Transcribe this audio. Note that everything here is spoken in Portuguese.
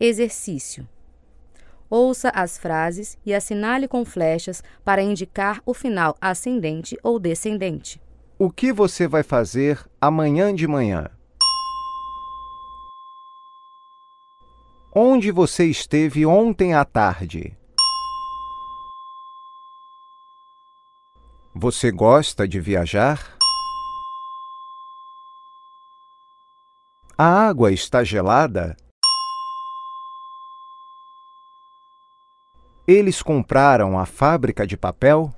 Exercício. Ouça as frases e assinale com flechas para indicar o final ascendente ou descendente. O que você vai fazer amanhã de manhã? Onde você esteve ontem à tarde? Você gosta de viajar? A água está gelada? Eles compraram a fábrica de papel?